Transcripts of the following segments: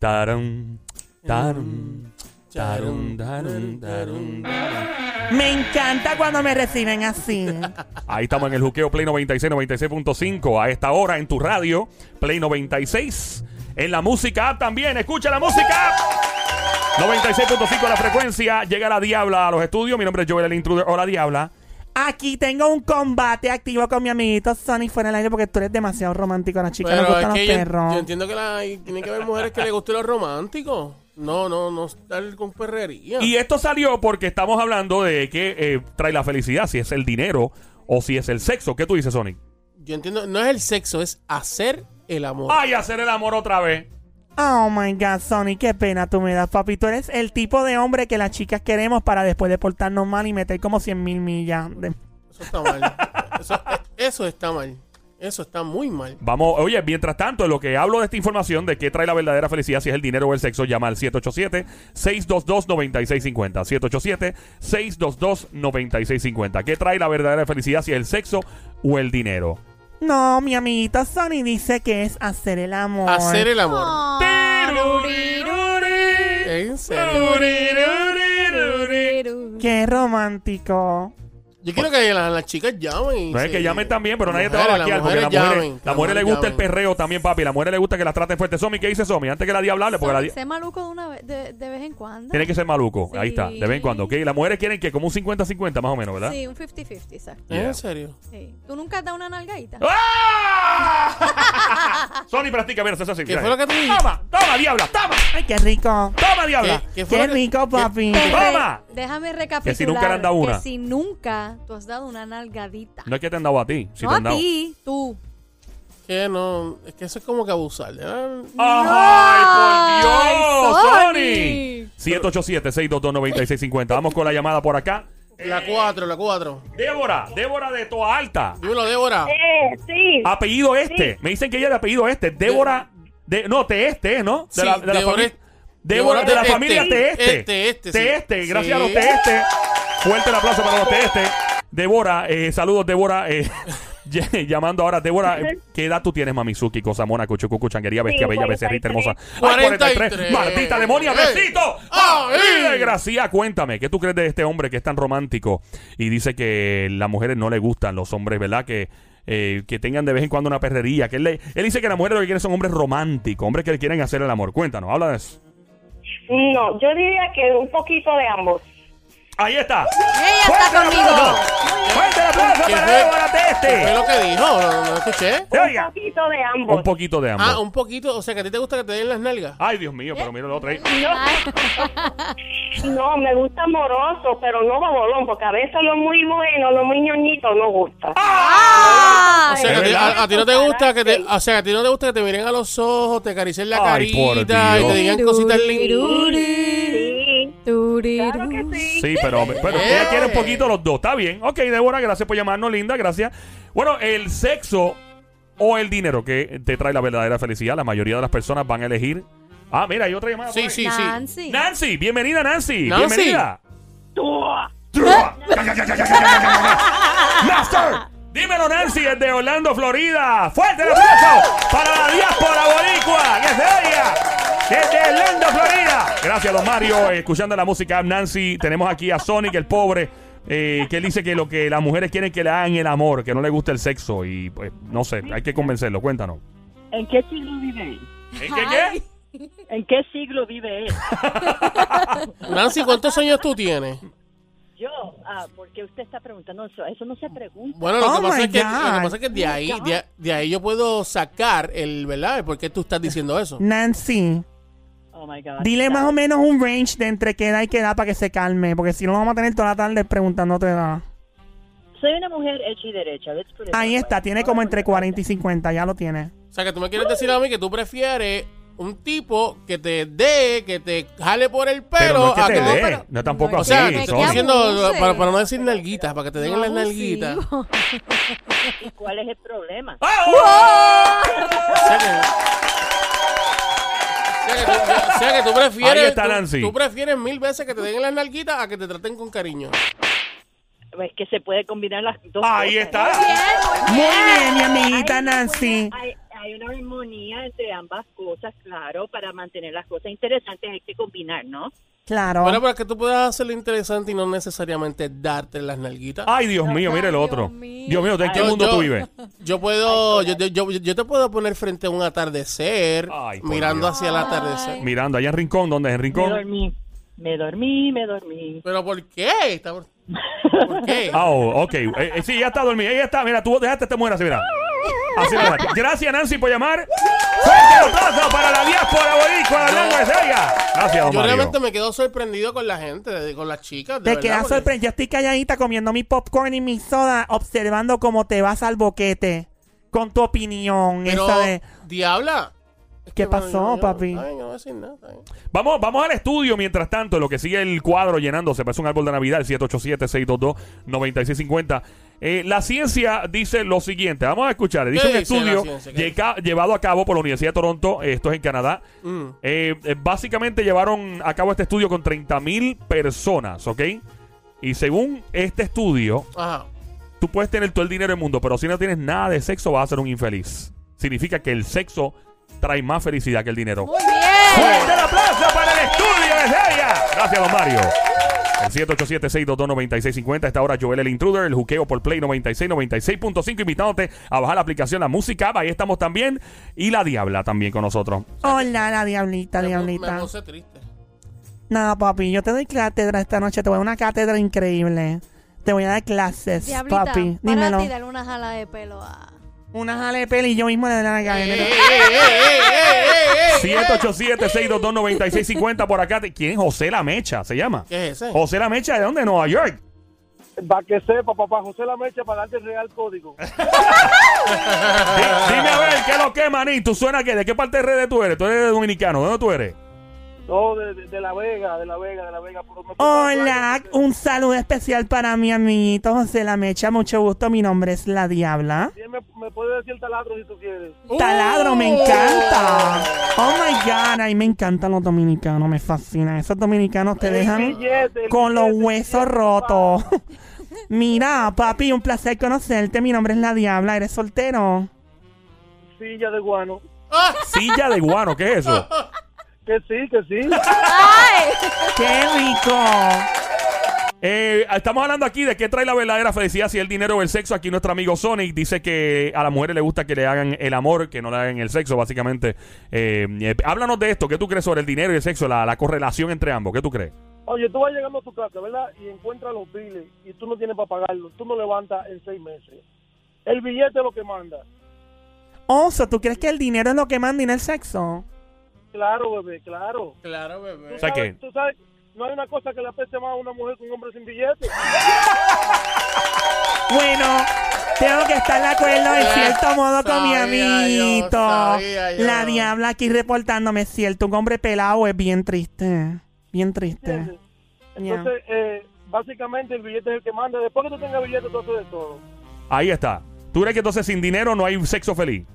Tarum, tarum, tarum, tarum, tarum, tarum. Me encanta cuando me reciben así. Ahí estamos en el juqueo Play 96, 96.5. A esta hora en tu radio, Play 96. En la música app también. Escucha la música app. 96.5 la frecuencia. Llega la Diabla a los estudios. Mi nombre es Joel el Intruder. Hola, Diabla. Aquí tengo un combate activo con mi amiguito Sonny fuera del aire porque tú eres demasiado romántico. A las chicas Pero gustan es los que yo, perros. yo entiendo que la, tiene que haber mujeres que les guste lo romántico. No, no, no estar con perrería. Y esto salió porque estamos hablando de qué eh, trae la felicidad, si es el dinero o si es el sexo. ¿Qué tú dices, Sonic? Yo entiendo, no es el sexo, es hacer el amor. ¡Ay, hacer el amor otra vez! Oh my god, Sonny, qué pena tú me das, papi. Tú eres el tipo de hombre que las chicas queremos para después de portarnos mal y meter como 100 mil millas. de- Eso está mal. Eso, eh, eso está mal. Eso está muy mal. Vamos, oye, mientras tanto, en lo que hablo de esta información de qué trae la verdadera felicidad, si es el dinero o el sexo, llama al 787-622-9650. 787-622-9650. ¿Qué trae la verdadera felicidad, si es el sexo o el dinero? No, mi amiguito Sonny dice que es hacer el amor. Hacer el amor. Tiruriruri. En serio. Qué romántico. Yo quiero que las, las chicas llamen. y No es se- que llamen también, pero nadie te va a vaquear porque a las mujeres llamen, la mujer le gusta el perreo también, papi. La mujer le gusta que las traten fuerte. Somi, ¿qué dice Somi? Antes que la diabla hable, porque la di- Sé maluco de, una vez, de, de vez en cuando. tiene que ser maluco. Ahí está, de vez en cuando. ¿ok? Las mujeres quieren que como un 50-50 más o menos, ¿verdad? Sí, un 50-50, exacto. Yeah. ¿En serio? Sí. ¿Tú nunca has dado una nalgadita? ¡Ah! Sony practica, mira, eso así. ¿Qué mira. fue lo que tú dijiste? Toma, toma, diabla, toma, Ay, qué rico. toma, diabla. ¿Qué, qué fue Qué lo que- rico, papi. ¡Toma! Déjame recapitular. Que si nunca le han dado una. Que si nunca tú has dado una nalgadita. No es que te han dado a ti, si no te a han dado. ti, tú. Que no, es que eso es como que abusar. ¿verdad? ¡Ay, por Dios! ¡Sony! 787-622-9650. Vamos con la llamada por acá. La 4, la 4. Débora, Débora de Toa Alta. Dímelo, Débora. Eh, sí. Apellido este. Me dicen que ella es de apellido este. Débora. De, no, te este, ¿no? De Sí, la, de la familia. Débora, de la Débora familia este. Teeste. Este, este, sí. Teeste, gracias Sí. a los Teeste. Fuerte el aplauso para los Teeste. Débora, eh, saludos, Débora. eh, ll- llamando ahora, Débora, eh, ¿qué edad tú tienes, Mamizuki, Cosa Mona, Cuchucucu, Changuería, Bestia Sí, Bella, Becerrita, 43. Hermosa? Ay, 43. Martita, demonia, besito. ¡Ay, Gracia, cuéntame, ¿qué tú crees de este hombre que es tan romántico y dice que las mujeres no le gustan los hombres, ¿verdad? Que, eh, que tengan de vez en cuando una perrería. Que él, le- él dice que las mujeres lo que quieren son hombres románticos, hombres que le quieren hacer el amor. Cuéntanos, habla de eso. No, yo diría que un poquito de ambos. Ahí está. Ella ¡Fuerte está el conmigo. aplauso! ¡Fuerte el aplauso ¿Qué para fue? Débora ¿Qué fue Teste! lo que dijo? No, no escuché. Un oiga. poquito de ambos. Un poquito de ambos. Ah, un poquito. O sea, que a ti te gusta que te den las nalgas. Ay, Dios mío, pero mira lo otro ahí. No, me gusta amoroso, pero no babolón, porque a veces lo muy bueno, lo muy ñoñito no gusta. ¡Ah! O sea, que a ti, a- a ti no te gusta que te, o sea, a ti no te gusta que te miren a los ojos, te acaricien la Ay, por carita y Dios. te digan cositas lindas. Sí, Turiru. claro que sí. Sí, pero, pero Eh. ella quiere un poquito los dos. Está bien. Ok, Débora, gracias por llamarnos, linda. Gracias. Bueno, el sexo o el dinero que te trae la verdadera felicidad. La mayoría de las personas van a elegir. Ah, mira, hay otra llamada. Sí, sí, sí. Nancy. Nancy, bienvenida, Nancy. Nancy. Bienvenida. Master. Dímelo, Nancy, desde Orlando, Florida. ¡Fuerte el aplauso para la diáspora boricua! ¡Que se oiga! Desde Orlando, Florida. Gracias, don Mario. Escuchando la música, Nancy. Tenemos aquí a Sonic, el pobre, eh, que él dice que lo que las mujeres quieren es que le hagan el amor, que no le gusta el sexo. Y pues, no sé, hay que convencerlo. Cuéntanos. ¿En qué siglo vive él? ¿En qué qué? ¿En qué siglo vive él? Nancy, ¿cuántos años tú tienes? Yo, ah, porque usted está preguntando eso, eso no se pregunta. Bueno, lo, Oh que, pasa my es que, lo que God. pasa es que de ahí, de, de ahí yo puedo sacar el, ¿verdad? ¿Por qué tú estás diciendo eso? Nancy, Oh my God. dile más o menos un range de entre qué edad y qué edad para que se calme, porque si no vamos a tener toda la tarde preguntándote edad. Soy una mujer hecha y derecha. Ahí está, way. tiene como entre 40 y 50, ya lo tiene. O sea, que tú me quieres decir a mí que tú prefieres un tipo que te dé, que te jale por el Pero no pelo. es que a te que- dé. No tampoco O así. sea, que- te estoy diciendo para, para no decir nalguitas, para que te den No las nalguitas. ¿Y cuál es el problema? ¡Ah! O sea que, o sea que tú, o sea que tú prefieres. Ahí está tú- Nancy. Tú, prefieres mil veces que te den las nalguitas a que te traten con cariño. Es que se puede combinar las dos Ahí cosas. está. Muy bien, mi amiguita Nancy. hay- hay una armonía entre ambas cosas, claro, para mantener las cosas interesantes hay que combinar, ¿no? Claro. Bueno, para que tú puedas hacerlo interesante y no necesariamente darte las nalguitas. Ay, Dios mío, mire el otro. Dios mío, ¿en qué Yo- mundo yo- tú vives? Yo puedo, yo, yo, yo- yo te puedo poner frente a un atardecer, Ay, por mirando Dios. hacia el atardecer. Mirando allá en Rincón, ¿dónde es en Me Rincón? dormí, me dormí, me dormí. ¿Pero por qué? Está por- ¿Por qué? Ah, oh, ok. Eh, eh, sí, ya está dormida. Ella está. Mira, tú dejaste este mujer así, mira. Así dejaste. Gracias, Nancy, por llamar. Fuerte el aplauso para la diáspora boricua de Lengua. Gracias, don Yo Mario. realmente me quedo sorprendido con la gente, de- con las chicas. de Te verdad, quedas porque- sorprendido. Yo estoy calladita comiendo mi popcorn y mi soda, observando cómo te vas al boquete. Con tu opinión, Pero, esa de. diabla. Es ¿Qué pasó, yo- papi? Yo no voy a decir nada. Vamos, vamos al estudio mientras tanto, lo que sigue el cuadro llenándose. Parece un árbol de Navidad, el 787-622-9650. Eh, la ciencia dice lo siguiente. Vamos a escuchar. Dice ¿Qué un estudio llevado a cabo por la Universidad de Toronto. eh, Esto es en Canadá. Mm. Eh, básicamente llevaron a cabo este estudio con 30 mil personas, ¿ok? Y según este estudio, Ajá. tú puedes tener todo el dinero del mundo, pero si no tienes nada de sexo, vas a ser un infeliz. Significa que el sexo trae más felicidad que el dinero. Muy bien. ¡Fuerte el aplauso para el estudio desde ella! Gracias, don Mario. El 787-622-9650. Esta hora Joel el Intruder, el juqueo por Play 96, 96.5, invitándote a bajar la aplicación La Música. Ahí estamos también. Y la Diabla también con nosotros. Hola, la diablita, Me, diablita. me puse triste. Nada, papi, yo te doy cátedra esta noche. Te voy a dar una cátedra increíble. Te voy a dar clases, Diablita, papi. para Dímelo. ti darle una jala de pelo a... Una jale y yo mismo le doy la ¡Ey, gana. ey, ey, ey, ey, ey, ey! 787-622-9650 por acá. ¿Quién José La Mecha? ¿Se llama? ¿Qué es ese? José La Mecha, ¿de dónde? Nueva York. Para que sepa, papá, José la mecha para darte el real código. Di- dime a ver, ¿qué es lo que, maní? ¿Tú suena que ¿De qué parte de redes tú eres? ¿Tú eres dominicano? ¿De dónde tú eres? No, de, de- de La Vega, de La Vega, de La Vega. Hola, un saludo especial para mi amiguito José La Mecha. Mucho gusto, mi nombre es La Diabla. Bien, me, me puedes decir el taladro si tú quieres. Taladro, me ¡Oh! encanta. Oh my god, ay, me encantan los dominicanos, me fascinan. Esos dominicanos te El dejan billete, el con los huesos rotos. Mira, papi, un placer conocerte. Mi nombre es La Diabla. ¿Eres soltero? Silla de guano. Silla de guano, ¿qué es eso? Que sí, que sí. ¡Ay! ¡Qué rico! Eh, estamos hablando aquí de qué trae la verdadera felicidad, si el dinero o el sexo. Aquí nuestro amigo Sonic dice que a las mujeres le gusta que le hagan el amor, que no le hagan el sexo, básicamente. Eh, eh, háblanos de esto. ¿Qué tú crees sobre el dinero y el sexo? La, la correlación entre ambos. ¿Qué tú crees? Oye, tú vas llegando a tu casa, ¿verdad? Y encuentras los biles y tú no tienes para pagarlos. Tú no levantas en seis meses. El billete es lo que manda. Oso, ¿tú crees que el dinero es lo que manda y no el sexo? Claro, bebé, claro. Claro, bebé. O sea que- Tú sabes, no hay una cosa que le apeste más a una mujer que un hombre sin billete. Bueno, tengo que estar de acuerdo en Ya cierto modo con mi yo, amiguito. sabía yo. La diabla aquí reportándome, cierto. Un hombre pelado es bien triste. Bien triste. ¿entiendes? Entonces, eh, básicamente el billete es el que manda. Después que tú tengas billete, tú haces de todo. Ahí está. ¿Tú crees que entonces sin dinero no hay sexo feliz?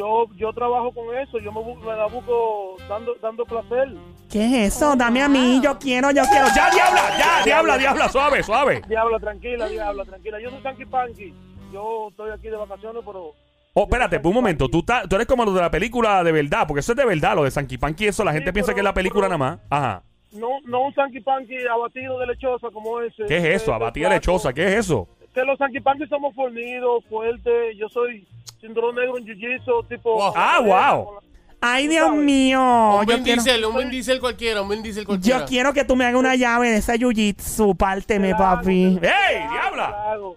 Yo yo trabajo con eso. Yo me, me la busco dando, dando placer. ¿Qué es eso? Dame a mí, yo quiero, yo quiero. ¡Ya, diabla! ¡Ya, diabla, diabla! Suave, suave. Diabla, tranquila, diabla, tranquila. Yo soy Sanky Panky. Yo estoy aquí de vacaciones, pero... Oh, espérate, un momento. Tú, ta- tú eres como lo de la película de verdad, porque eso es de verdad, lo de Sanky Panky, eso la gente Sí, piensa pero- que es la película nada más. Ajá. No, no un Sanky Panky abatido de lechosa como ese. ¿Qué es eso? Abatida flaco. lechosa, ¿qué es eso? Que los Panky somos fornidos, fuertes. Yo soy cinturón negro en jiu-jitsu, tipo... Wow. Ah, wow. Ay, Dios mío. un Vin quiero, Diesel, un Vin Diesel cualquiera, un Diesel cualquiera. yo quiero que tú me hagas una llave de esa jiu-jitsu. Párteme, Claro, papi. ¡Ey, diabla! Claro.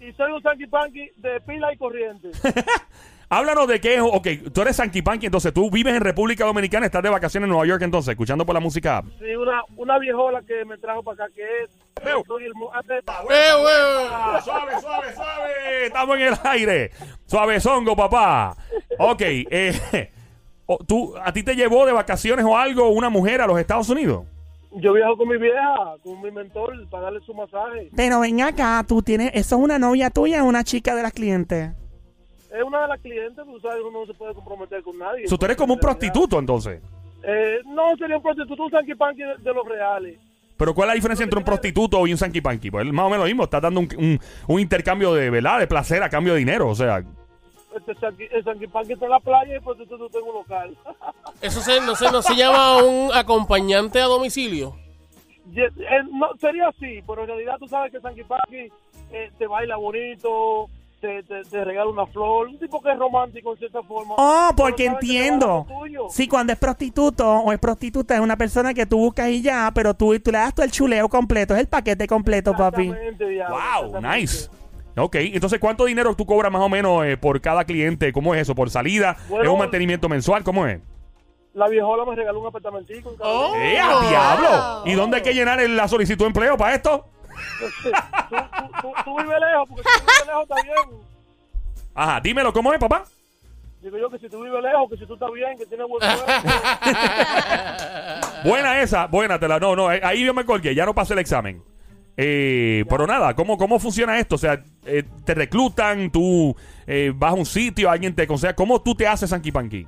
Y soy un Sanky Panky de pila y corriente. Háblanos de qué es. Ok, tú eres Sanky Panky, entonces tú vives en República Dominicana, estás de vacaciones en Nueva York, entonces, escuchando por la música. Sí, una, una viejola que me trajo para acá, que es... Veo. ¡Eh! Ah, suave, suave, suave. Estamos en el aire. Suave zongo, papá. Ok, eh, ¿tú, ¿a ti te llevó de vacaciones o algo una mujer a los Estados Unidos? Yo viajo con mi vieja, con mi mentor, para darle su masaje. Pero ven acá, tú tienes. ¿Eso es una novia tuya o una chica de las clientes? Es una de las clientes, tú sabes, uno no se puede comprometer con nadie. So, tú eres como un prostituto, entonces. Eh, no, sería un prostituto, un Sanky Panky de, de los reales. Pero ¿cuál es la diferencia entre un prostituto y un Sanky Panky? Pues es más o menos lo mismo. Estás dando un, un- un intercambio de, ¿verdad? De placer a cambio de dinero. O sea, este el Sanqui Panqui está en la playa y pues tú tú tengo un local. Eso se, no, se, no se llama un acompañante a domicilio. Eh, no, sería así, pero en realidad tú sabes que Sanqui Panqui eh, te baila bonito, te, te, te regala una flor, un tipo que es romántico en cierta forma. Oh, porque entiendo. Sí, cuando es prostituto o es prostituta es una persona que tú buscas y ya, pero tú, tú le das todo el chuleo completo, es el paquete completo, papi. Wow, nice. Ok, entonces ¿cuánto dinero tú cobras más o menos eh, por cada cliente? ¿Cómo es eso? ¿Por salida? Bueno. ¿Es un mantenimiento mensual? ¿Cómo es? La viejola me regaló un apartamentico. en Oh. Carolina. ¡Eh, diablo! ¿Y dónde hay que llenar el- la solicitud de empleo para esto? Tú, tú, tú, tú vives lejos, porque si tú vives lejos está bien. Ajá, dímelo, ¿cómo es, papá? Digo yo que si tú vives lejos, que si tú estás bien, que tienes buen. Buena esa, buena, te la, no, no, ahí yo me colgué, ya no pasé el examen. Eh, pero nada, ¿cómo, ¿cómo funciona esto? O sea, eh, te reclutan, tú eh, vas a un sitio, alguien te aconseja, ¿cómo tú te haces Sanky Panky?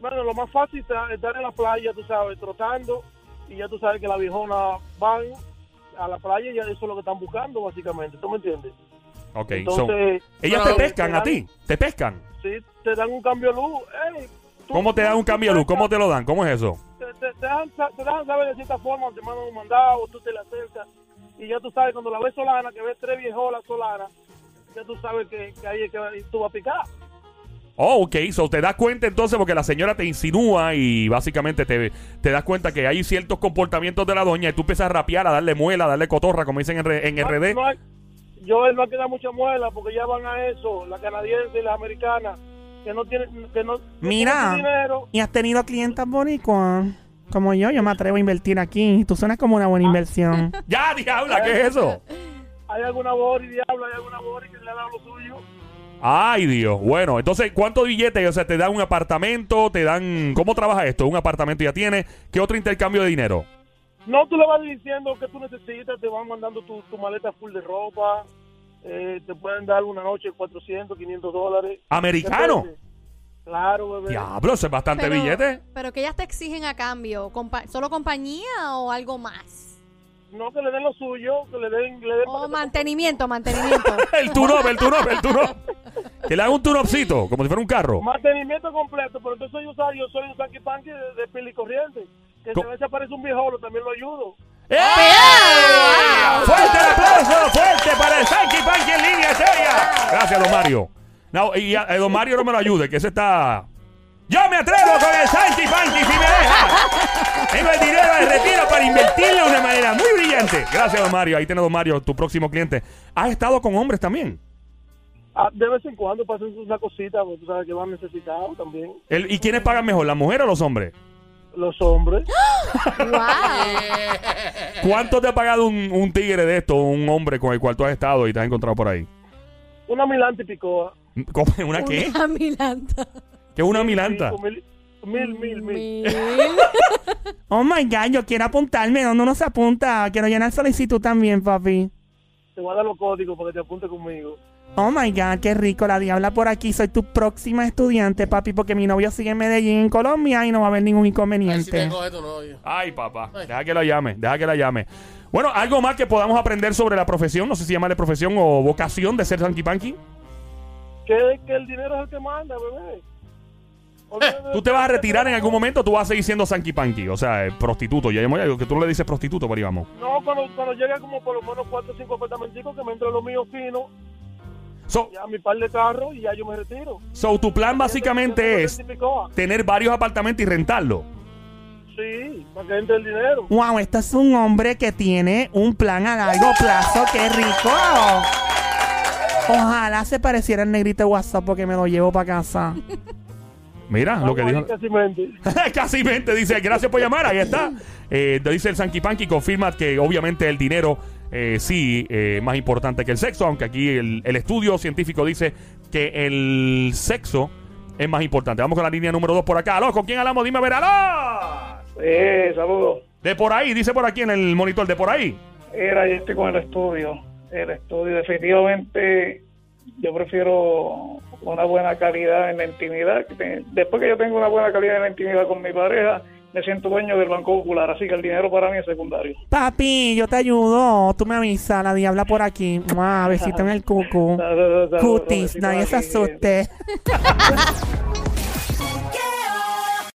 Bueno, lo más fácil está estar en la playa, tú sabes, trotando, y ya tú sabes que la viejona van a la playa y ya eso es lo que están buscando, básicamente. ¿Tú me entiendes? Ok, so, Entonces, ellas te pescan a ti, te pescan. sí, te dan un cambio de luz. Ey, tú- ¿Cómo te dan un cambio de luz? ¿Cómo te lo dan? ¿Cómo es eso? te, te- te dejan, sa- te dejan saber de cierta forma, te mandan un mandado, tú te la acercas, y ya tú sabes, cuando la ves solana, que ves tres viejolas solanas, ya tú sabes que, que ahí es que tú vas a picar. Oh, ok, so te das cuenta entonces porque la señora te insinúa y básicamente te, te das cuenta que hay ciertos comportamientos de la doña y tú empiezas a rapear, a darle muela, a darle cotorra, como dicen en, en No- RD. no hay- yo él no hay que dar mucha muela porque ya van a eso, la canadiense y la americana, que no tienen, que no, Mira. tienen dinero. ¿Y has tenido clientes boricuas? Como yo, yo me atrevo a invertir aquí. Tú suenas como una buena inversión. Ya, diabla, ¿qué es eso? Hay alguna bori, diablo, hay alguna bori que le ha dado lo suyo. Ay, Dios. Bueno, entonces, ¿cuántos billetes? O sea, te dan un apartamento, te dan... ¿Cómo trabaja esto? Un apartamento ya tiene. ¿Qué otro intercambio de dinero? No, tú le vas diciendo que tú necesitas, te van mandando tu, tu maleta full de ropa, eh, te pueden dar una noche 400, 500 dólares. ¿Americano? Claro, bebé. Diablo, es bastante Pero- billete. Pero que ellas te exigen a cambio, compa- ¿solo compañía o algo más? No, que le den lo suyo, que le den... Le den O para que te- mantenimiento, mantenimiento. El turno, el turno, el turno. Que le haga un turopcito, como si fuera un carro. Mantenimiento completo, pero entonces yo soy, yo soy un sanky panky de, de pili corriente. Que Co- si a veces aparece un viejolo, también lo ayudo. ¡Eh! ¡Fuerte el aplauso! ¡Fuerte para el Sanky Panky en línea seria! Gracias, don Mario. No, y a- eh, don Mario no me lo ayude, que ese está... ¡Yo me atrevo con el Sanky Panky si me deja! Tengo el dinero de retiro para invertirlo de una manera muy brillante. Gracias, don Mario. Ahí tiene don Mario, tu próximo cliente. ¿Has estado con hombres también? Ah, de vez en cuando pasan una cosita, porque tú sabes que van necesitados también. El- ¿Y quiénes pagan mejor, las mujeres o los hombres? Los hombres. ¡Wow! ¿Cuánto te ha pagado un, un tigre de esto, un hombre con el cual tú has estado y te has encontrado por ahí? Una milanta y picoa. ¿Cómo? ¿Una qué? Una milanta. ¿Qué es una milanta? Cinco mil, mil, mil, mil. Mil. Oh my God, yo quiero apuntarme. ¿Dónde uno se apunta? Quiero llenar solicitud también, papi. Te voy a dar los códigos para que te apunte conmigo. Oh my God, qué rico. La diabla por aquí. Soy tu próxima estudiante, papi, porque mi novio sigue en Medellín, en Colombia, y no va a haber ningún Ay, si inconveniente. te coge tu novio. Ay, papá. Ay. Deja que la llame, deja que la llame. Bueno, algo más que podamos aprender sobre la profesión, no sé si llamarle profesión o vocación de ser Sanky Panky. Que, que el dinero es el que manda, bebé. ¿Tú te vas a retirar en algún momento o tú vas a seguir siendo Sanky Panky? O sea, eh, prostituto. Ya hemos que tú no le dices prostituto, pero íbamos. No, cuando, cuando llegue como por lo menos cuatro o cinco apartamenticos que me entre lo mío fino, So, ya mi par de carros y ya yo me retiro. so, tu plan básicamente es tener varios apartamentos y rentarlo. Sí, para que entre el dinero. Wow, este es un hombre que tiene un plan a largo plazo. ¡Qué rico! Ojalá se pareciera al negrito de WhatsApp porque me lo llevo para casa. Mira lo que dijo. Casi mente. Casi mente, dice, gracias por llamar, ahí está. Eh, dice el Sanky Panky, confirma que obviamente el dinero eh, sí eh, más importante que el sexo, aunque aquí el, el estudio científico dice que el sexo es más importante. Vamos con la línea número 2 por acá. Aló, ¿con quién hablamos? Dime a ver, aló. Eh, saludos. De por ahí, dice por aquí en el monitor, de por ahí. Era, yo estoy con el estudio. El estudio, definitivamente, yo prefiero una buena calidad en la intimidad. Después que yo tengo una buena calidad en la intimidad con mi pareja, me siento dueño del Banco Popular, así que el dinero para mí es secundario. Papi, yo te ayudo. Tú me avisas, la diabla por aquí. Mua, besito en el cucu. Cutis, nadie se asuste.